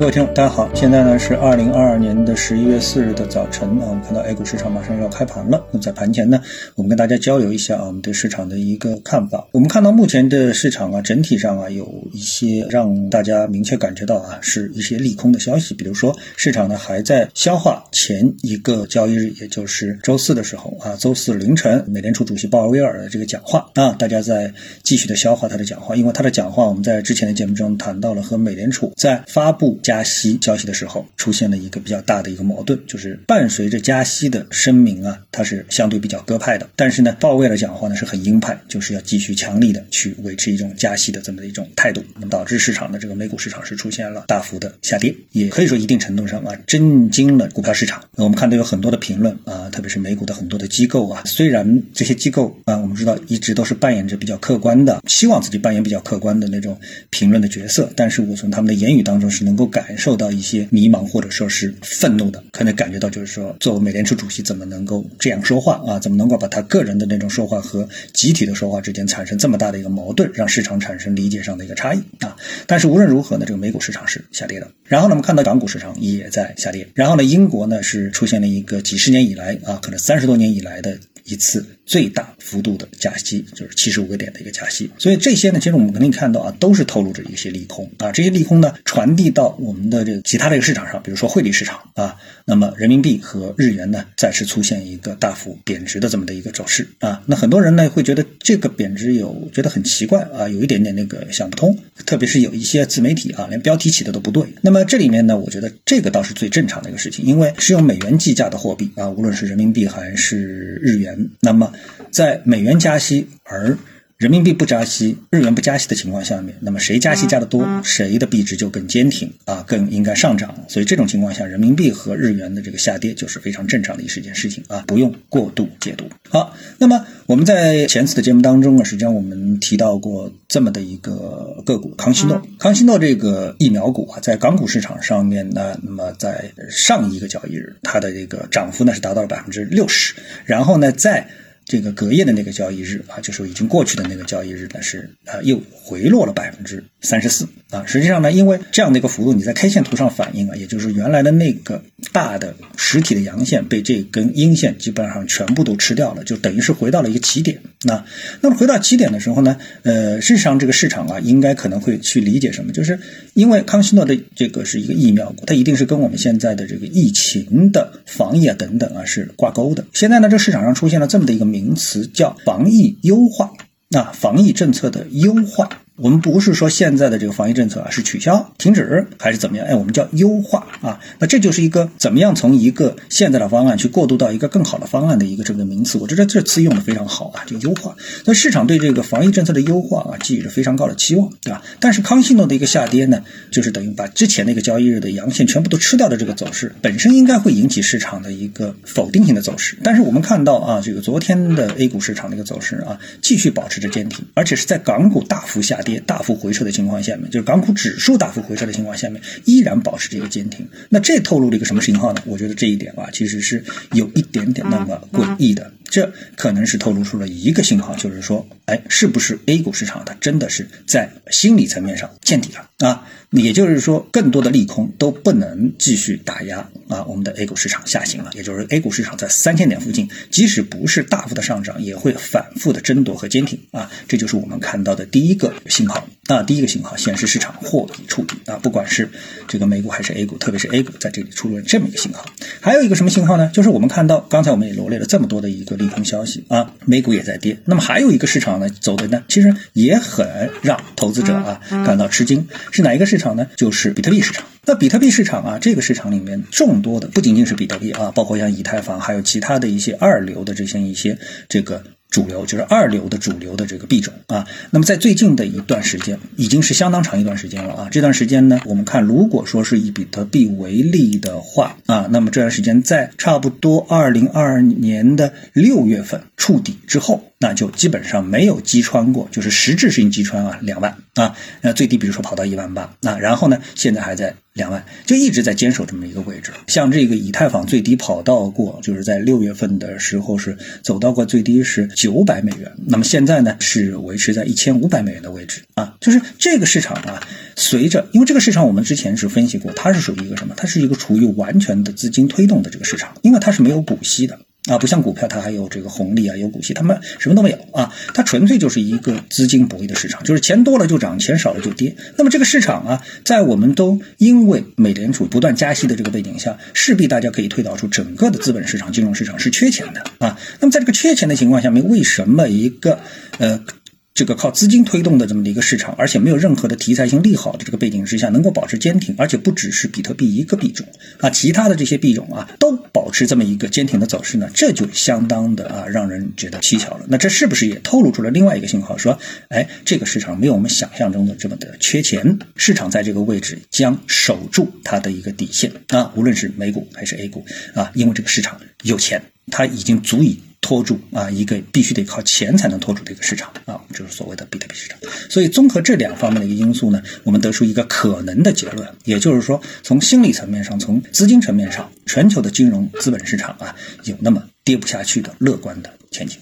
各位听众，大家好，现在呢是二零二二年的十一月四日的早晨啊，我们看到 A 股市场马上要开盘了。那么在盘前呢，我们跟大家交流一下啊，我们对市场的一个看法。我们看到目前的市场啊，整体上啊，有一些让大家明确感觉到啊，是一些利空的消息。比如说，市场呢还在消化前一个交易日，也就是周四的时候啊，周四凌晨美联储主席鲍威尔的这个讲话啊，大家在继续的消化他的讲话，因为他的讲话我们在之前的节目中谈到了和美联储在发布。加息消息的时候，出现了一个比较大的一个矛盾，就是伴随着加息的声明啊，它是相对比较鸽派的。但是呢，鲍威尔讲话呢是很鹰派，就是要继续强力的去维持一种加息的这么的一种态度，那么导致市场的这个美股市场是出现了大幅的下跌，也可以说一定程度上啊震惊了股票市场。我们看到有很多的评论啊，特别是美股的很多的机构啊，虽然这些机构啊，我们知道一直都是扮演着比较客观的，希望自己扮演比较客观的那种评论的角色，但是我从他们的言语当中是能够感。感受到一些迷茫或者说是愤怒的，可能感觉到就是说，作为美联储主席怎么能够这样说话啊？怎么能够把他个人的那种说话和集体的说话之间产生这么大的一个矛盾，让市场产生理解上的一个差异啊？但是无论如何呢，这个美股市场是下跌的。然后呢，我们看到港股市场也在下跌。然后呢，英国呢是出现了一个几十年以来啊，可能三十多年以来的。一次最大幅度的加息，就是七十五个点的一个加息，所以这些呢，其实我们肯定看到啊，都是透露着一些利空啊。这些利空呢，传递到我们的这个其他的一个市场上，比如说汇率市场啊，那么人民币和日元呢，再次出现一个大幅贬值的这么的一个走势啊。那很多人呢会觉得这个贬值有觉得很奇怪啊，有一点点那个想不通，特别是有一些自媒体啊，连标题起的都不对。那么这里面呢，我觉得这个倒是最正常的一个事情，因为是用美元计价的货币啊，无论是人民币还是日元。那么，在美元加息而。人民币不加息，日元不加息的情况下面，那么谁加息加的多，谁的币值就更坚挺啊，更应该上涨。所以这种情况下，人民币和日元的这个下跌就是非常正常的一是件事情啊，不用过度解读。好，那么我们在前次的节目当中啊，实际上我们提到过这么的一个个股康希诺，康希诺这个疫苗股啊，在港股市场上面呢，那么在上一个交易日，它的这个涨幅呢是达到了百分之六十，然后呢在。这个隔夜的那个交易日啊，就是已经过去的那个交易日呢，是啊又回落了百分之三十四。啊。实际上呢，因为这样的一个幅度，你在 K 线图上反映啊，也就是原来的那个大的实体的阳线被这根阴线基本上全部都吃掉了，就等于是回到了一个起点。那那么回到起点的时候呢，呃，事实上这个市场啊，应该可能会去理解什么，就是因为康希诺的这个是一个疫苗股，它一定是跟我们现在的这个疫情的防疫啊等等啊是挂钩的。现在呢，这市场上出现了这么的一个名。名词叫防疫优化，那防疫政策的优化。我们不是说现在的这个防疫政策啊是取消、停止还是怎么样？哎，我们叫优化啊。那这就是一个怎么样从一个现在的方案去过渡到一个更好的方案的一个这个名词。我觉得这词用的非常好啊，这个优化。那市场对这个防疫政策的优化啊寄予着非常高的期望，对吧？但是康希诺的一个下跌呢，就是等于把之前那个交易日的阳线全部都吃掉的这个走势，本身应该会引起市场的一个否定性的走势。但是我们看到啊，这个昨天的 A 股市场的一个走势啊，继续保持着坚挺，而且是在港股大幅下跌。大幅回撤的情况下面，就是港股指数大幅回撤的情况下面，依然保持这个坚挺。那这透露了一个什么信号呢？我觉得这一点啊，其实是有一点点那么诡异的。这可能是透露出了一个信号，就是说，哎，是不是 A 股市场它真的是在心理层面上见底了啊？也就是说，更多的利空都不能继续打压啊，我们的 A 股市场下行了。也就是 A 股市场在三千点附近，即使不是大幅的上涨，也会反复的争夺和坚挺啊。这就是我们看到的第一个信号啊，第一个信号显示市场货底触底啊，不管是这个美股还是 A 股，特别是 A 股在这里出了这么一个信号。还有一个什么信号呢？就是我们看到刚才我们也罗列了这么多的一个。利空消息啊，美股也在跌。那么还有一个市场呢，走的呢，其实也很让投资者啊感到吃惊。是哪一个市场呢？就是比特币市场。那比特币市场啊，这个市场里面众多的不仅仅是比特币啊，包括像以太坊，还有其他的一些二流的这些一些这个。主流就是二流的主流的这个币种啊，那么在最近的一段时间，已经是相当长一段时间了啊。这段时间呢，我们看，如果说是以比特币为例的话啊，那么这段时间在差不多二零二二年的六月份触底之后，那就基本上没有击穿过，就是实质性击穿啊两万啊，那最低比如说跑到一万八啊，然后呢，现在还在。两万，就一直在坚守这么一个位置。像这个以太坊最低跑到过，就是在六月份的时候是走到过最低是九百美元，那么现在呢是维持在一千五百美元的位置啊。就是这个市场啊，随着因为这个市场我们之前是分析过，它是属于一个什么？它是一个处于完全的资金推动的这个市场，因为它是没有股息的。啊，不像股票，它还有这个红利啊，有股息，他们什么都没有啊，它纯粹就是一个资金博弈的市场，就是钱多了就涨，钱少了就跌。那么这个市场啊，在我们都因为美联储不断加息的这个背景下，势必大家可以推导出整个的资本市场、金融市场是缺钱的啊。那么在这个缺钱的情况下面，为什么一个呃？这个靠资金推动的这么的一个市场，而且没有任何的题材性利好的这个背景之下，能够保持坚挺，而且不只是比特币一个币种啊，其他的这些币种啊都保持这么一个坚挺的走势呢，这就相当的啊让人觉得蹊跷了。那这是不是也透露出了另外一个信号，说，哎，这个市场没有我们想象中的这么的缺钱，市场在这个位置将守住它的一个底线啊，无论是美股还是 A 股啊，因为这个市场有钱，它已经足以。拖住啊，一个必须得靠钱才能拖住的一个市场啊，就是所谓的比特币市场。所以综合这两方面的一个因素呢，我们得出一个可能的结论，也就是说，从心理层面上，从资金层面上，全球的金融资本市场啊，有那么跌不下去的乐观的前景。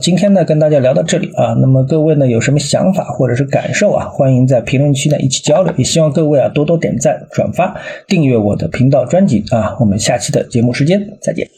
今天呢，跟大家聊到这里啊，那么各位呢有什么想法或者是感受啊，欢迎在评论区呢一起交流。也希望各位啊多多点赞、转发、订阅我的频道专辑啊。我们下期的节目时间再见。